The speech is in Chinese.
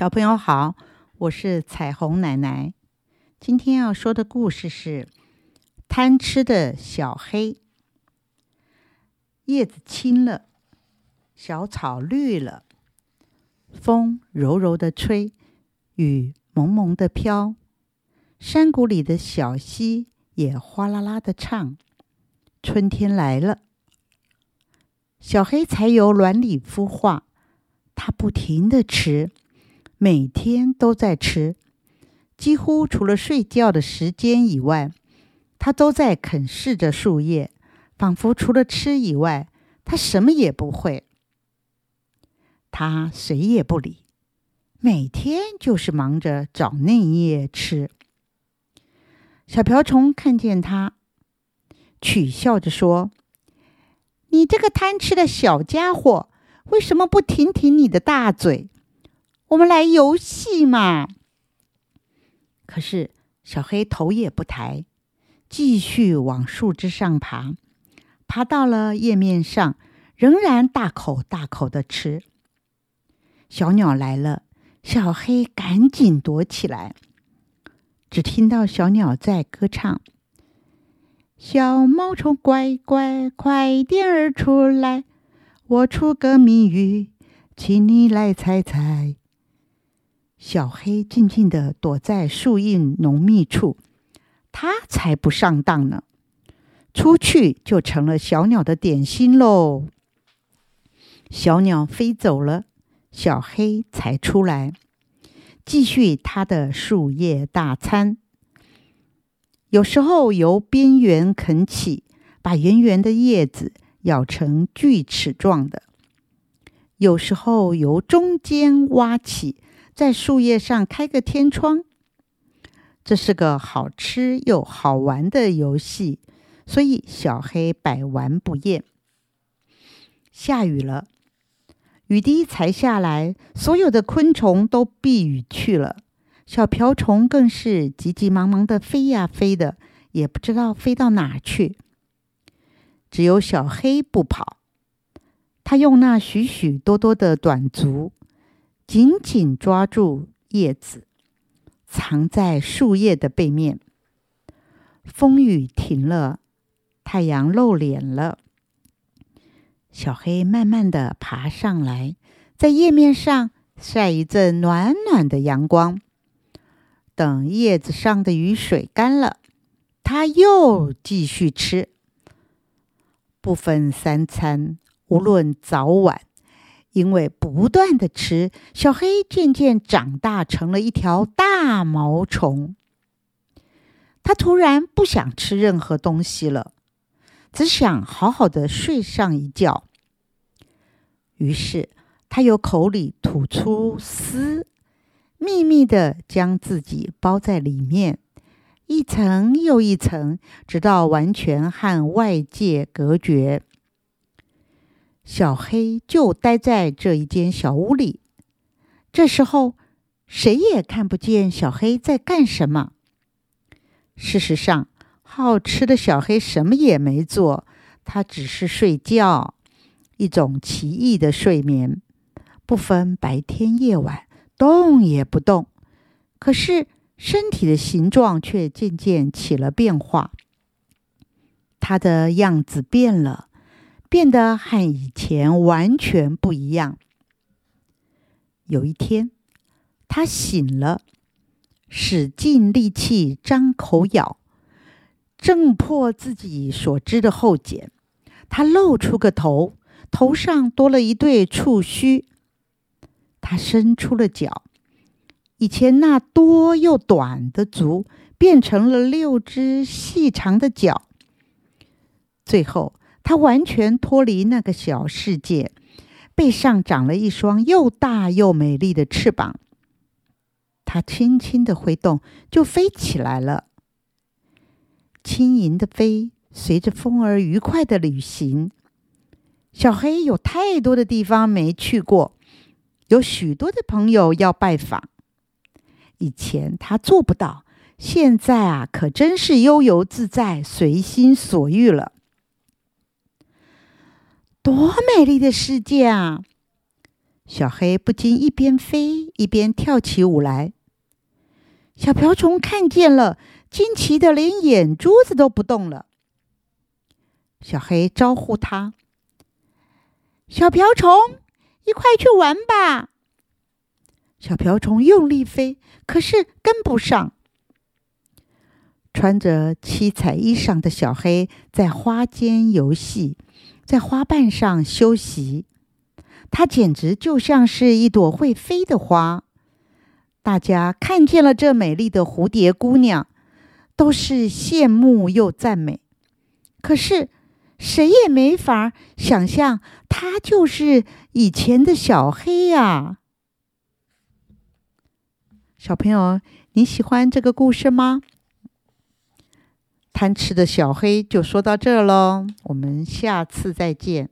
小朋友好，我是彩虹奶奶。今天要说的故事是贪吃的小黑。叶子青了，小草绿了，风柔柔的吹，雨蒙蒙的飘，山谷里的小溪也哗啦啦的唱。春天来了，小黑才由卵里孵化，它不停的吃。每天都在吃，几乎除了睡觉的时间以外，他都在啃噬着树叶，仿佛除了吃以外，他什么也不会。他谁也不理，每天就是忙着找嫩叶吃。小瓢虫看见他，取笑着说：“你这个贪吃的小家伙，为什么不挺挺你的大嘴？”我们来游戏嘛！可是小黑头也不抬，继续往树枝上爬，爬到了叶面上，仍然大口大口的吃。小鸟来了，小黑赶紧躲起来。只听到小鸟在歌唱：“小毛虫乖乖，快点儿出来，我出个谜语，请你来猜猜。”小黑静静的躲在树荫浓密处，他才不上当呢。出去就成了小鸟的点心喽。小鸟飞走了，小黑才出来，继续他的树叶大餐。有时候由边缘啃起，把圆圆的叶子咬成锯齿状的；有时候由中间挖起。在树叶上开个天窗，这是个好吃又好玩的游戏，所以小黑百玩不厌。下雨了，雨滴才下来，所有的昆虫都避雨去了，小瓢虫更是急急忙忙的飞呀飞的，也不知道飞到哪去。只有小黑不跑，他用那许许多多的短足。紧紧抓住叶子，藏在树叶的背面。风雨停了，太阳露脸了。小黑慢慢的爬上来，在叶面上晒一阵暖暖的阳光。等叶子上的雨水干了，他又继续吃，不分三餐，无论早晚。因为不断的吃，小黑渐渐长大成了一条大毛虫。他突然不想吃任何东西了，只想好好的睡上一觉。于是，他由口里吐出丝，秘密的将自己包在里面，一层又一层，直到完全和外界隔绝。小黑就待在这一间小屋里。这时候，谁也看不见小黑在干什么。事实上，好吃的小黑什么也没做，他只是睡觉，一种奇异的睡眠，不分白天夜晚，动也不动。可是身体的形状却渐渐起了变化，他的样子变了。变得和以前完全不一样。有一天，他醒了，使尽力气张口咬，挣破自己所织的厚茧。他露出个头，头上多了一对触须。他伸出了脚，以前那多又短的足变成了六只细长的脚。最后。他完全脱离那个小世界，背上长了一双又大又美丽的翅膀。他轻轻的挥动，就飞起来了，轻盈的飞，随着风儿愉快的旅行。小黑有太多的地方没去过，有许多的朋友要拜访。以前他做不到，现在啊，可真是悠游自在，随心所欲了。多美丽的世界啊！小黑不禁一边飞一边跳起舞来。小瓢虫看见了，惊奇的连眼珠子都不动了。小黑招呼他：“小瓢虫，一块去玩吧。”小瓢虫用力飞，可是跟不上。穿着七彩衣裳的小黑在花间游戏，在花瓣上休息。它简直就像是一朵会飞的花。大家看见了这美丽的蝴蝶姑娘，都是羡慕又赞美。可是，谁也没法想象，她就是以前的小黑呀。小朋友，你喜欢这个故事吗？贪吃的小黑就说到这喽，我们下次再见。